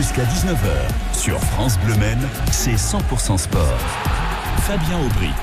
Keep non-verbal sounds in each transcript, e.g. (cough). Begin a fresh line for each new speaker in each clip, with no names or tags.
Jusqu'à 19h, sur France Bleu Maine, c'est 100% sport. Fabien Aubric.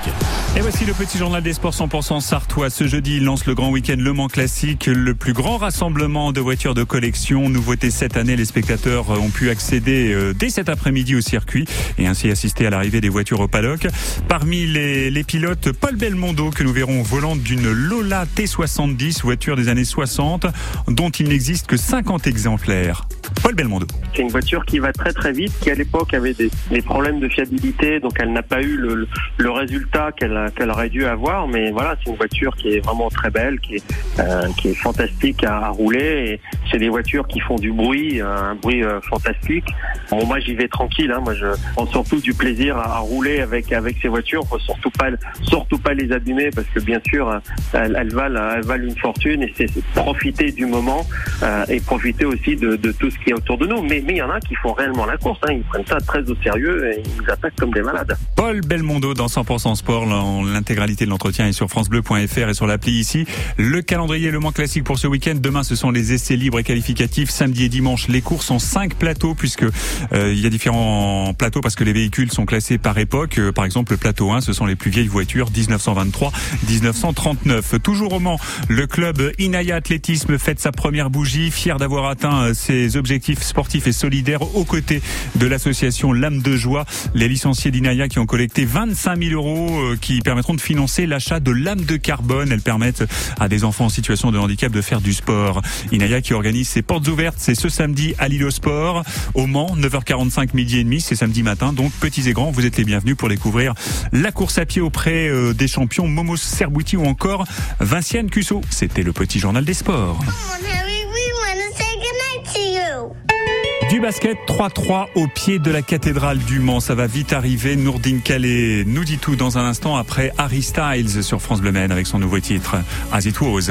Et voici le petit journal des sports 100% sartois. Ce jeudi, il lance le grand week-end Le Mans Classique, le plus grand rassemblement de voitures de collection. Nouveauté cette année, les spectateurs ont pu accéder euh, dès cet après-midi au circuit et ainsi assister à l'arrivée des voitures au paddock. Parmi les, les pilotes, Paul Belmondo, que nous verrons volant d'une Lola T70, voiture des années 60, dont il n'existe que 50 exemplaires. Paul Belmondo.
C'est une voiture qui va très très vite, qui à l'époque avait des, problèmes de fiabilité, donc elle n'a pas eu le, résultat qu'elle aurait dû avoir. Mais voilà, c'est une voiture qui est vraiment très belle, qui est, euh, fantastique à, à rouler. C'est des voitures qui font du bruit, un bruit euh, fantastique. Moi j'y vais tranquille. Hein. Moi je prends surtout du plaisir à, rouler avec ces voitures. Surtout pas les abîmer parce que bien sûr elles, valent une fortune et c'est profiter du moment euh, et profiter aussi de, de tout ce qui est autour de nous. Mais il y en a qui font réellement la course. Hein. Ils prennent ça très au sérieux et ils nous attaquent comme des malades.
Paul Belmondo dans 100% sport. L'intégralité de l'entretien est sur francebleu.fr et sur l'appli ici. Le calendrier Le Mans classique pour ce week-end. Demain, ce sont les essais libres et qualificatifs. Samedi et dimanche, les courses sont cinq plateaux puisque euh, il y a différents plateaux parce que les véhicules sont classés par époque. Euh, par exemple, le plateau 1, ce sont les plus vieilles voitures 1923, 1939. Toujours au Mans, le club Inaya Athlétisme fête sa première bougie, fier d'avoir atteint euh, ses objectifs sportifs et solidaires aux côtés de l'association L'âme de joie. Les licenciés d'Inaya qui ont collecté 25 000 euros euh, qui permettront de financer l'achat de lames de carbone. Elles permettent à des enfants en situation de handicap de faire du sport. Inaya qui organise ses portes ouvertes, c'est ce samedi à Lille Sport, au Mans, 9h45 midi et demi, c'est samedi matin. Donc petits et grands, vous êtes les bienvenus pour découvrir la course à pied auprès euh, des champions Momo Serbouti ou encore Vinciane Cusso. C'était le petit journal des sports. Du basket 3-3 au pied de la cathédrale du Mans. Ça va vite arriver. Nourdine Calais nous dit tout dans un instant après Harry Styles sur France Bleu Maine avec son nouveau titre As It Was.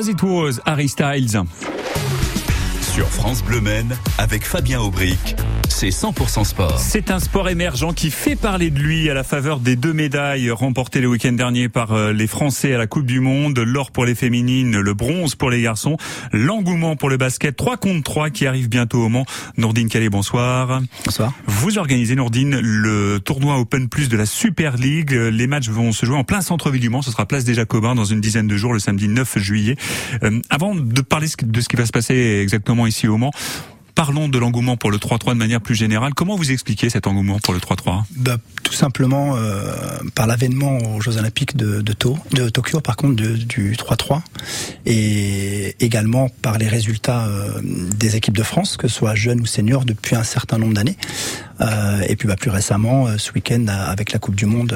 As It Harry Styles.
Sur France Bleu Maine, avec Fabien Aubric, c'est 100% sport.
C'est un sport émergent qui fait parler de lui à la faveur des deux médailles remportées le week-end dernier par euh, les Français à la Coupe du Monde. L'or pour les féminines, le bronze pour les garçons. L'engouement pour le basket 3 contre 3 qui arrive bientôt au Mans. Nourdine Calais, bonsoir.
Bonsoir.
Vous organisez, Nourdine, le tournoi Open Plus de la Super League. Les matchs vont se jouer en plein centre-ville du Mans. Ce sera place des Jacobins dans une dizaine de jours, le samedi 9 juillet. Euh, avant de parler de ce qui va se passer exactement ici au Mans, Parlons de l'engouement pour le 3-3 de manière plus générale. Comment vous expliquez cet engouement pour le 3-3
bah, Tout simplement euh, par l'avènement aux Jeux Olympiques de, Tokyo, par contre, du 3-3, et également par les résultats euh, des équipes de France, que ce soit jeunes ou seniors, depuis un certain nombre d'années. Euh, et puis bah, plus récemment, ce week-end, avec la Coupe du Monde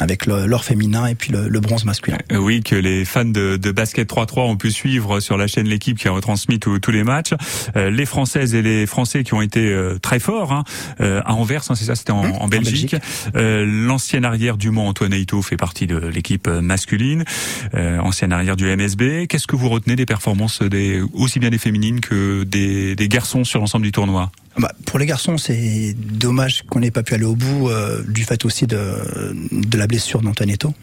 avec l'or féminin et puis le, bronze masculin.
Euh, oui, que les fans de, de basket 3-3 ont pu suivre sur la chaîne L'équipe qui a retransmis tous les matchs. Euh, les Françaises et les Français qui ont été euh, très forts hein, à Anvers, hein, c'est ça, c'était en, en, Belgique. L'ancienne arrière du Mont Antoine Aito fait partie de l'équipe masculine, ancienne arrière du MSB. Qu'est-ce que vous retenez des performances des aussi bien des féminines que des, des garçons sur l'ensemble du tournoi?
Bah, pour les garçons, c'est dommage qu'on n'ait pas pu aller au bout du fait aussi de, de la blessure d'Antoinetto.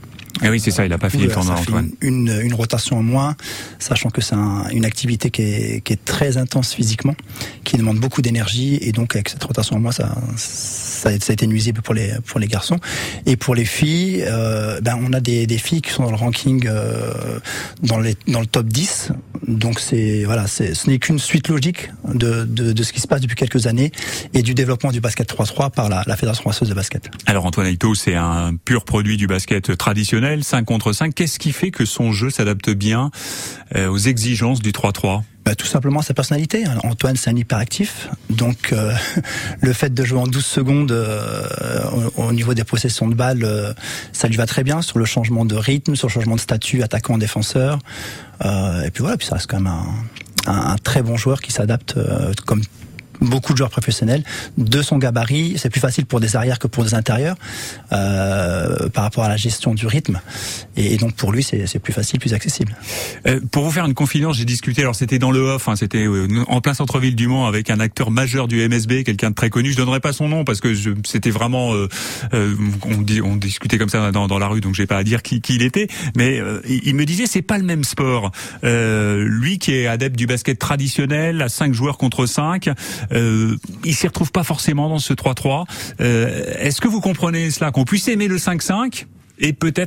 Ah oui, c'est ça, il n'a pas fini le tournoi, Antoine.
Une, une, rotation en moins, sachant que c'est une activité qui est, qui est, très intense physiquement, qui demande beaucoup d'énergie, et donc avec cette rotation en moins, ça, ça, a été nuisible pour les, pour les garçons. Et pour les filles, euh, ben on a des, des, filles qui sont dans le ranking euh, dans, les, dans le top 10, donc c'est voilà, ce n'est qu'une suite logique de, de, de, ce qui se passe depuis quelques années et du développement du basket 3-3 par la, la Fédération française de basket.
Alors Antoine Aito, c'est un pur produit du basket traditionnel, 5 contre 5. Qu'est-ce qui fait que son jeu s'adapte bien euh, aux exigences du 3-3
bah, tout simplement sa personnalité. Antoine, c'est un hyperactif, donc euh, (laughs) le fait de jouer en 12 secondes euh, au, niveau des possessions de balles, euh, ça lui va très bien sur le changement de rythme, sur le changement de statut, attaquant-défenseur. Et puis voilà, puis ça reste quand même un, un, très bon joueur qui s'adapte comme beaucoup de joueurs professionnels de son gabarit. C'est plus facile pour des arrières que pour des intérieurs euh, par rapport à la gestion du rythme. Et, donc pour lui, c'est plus facile, plus accessible.
Euh, pour vous faire une confidence, j'ai discuté. Alors c'était dans le off, hein, c'était euh, en plein centre-ville du Mans avec un acteur majeur du MSB, quelqu'un de très connu. Je donnerai pas son nom parce que c'était vraiment euh, euh, on, on, discutait comme ça dans, dans la rue, donc j'ai pas à dire qui, qui il était. Mais il me disait c'est pas le même sport. lui qui est adepte du basket traditionnel à 5 joueurs contre 5 euh, il s'y retrouve pas forcément dans ce 3-3. Euh, Est-ce que vous comprenez cela Qu'on puisse aimer le 5-5 et peut-être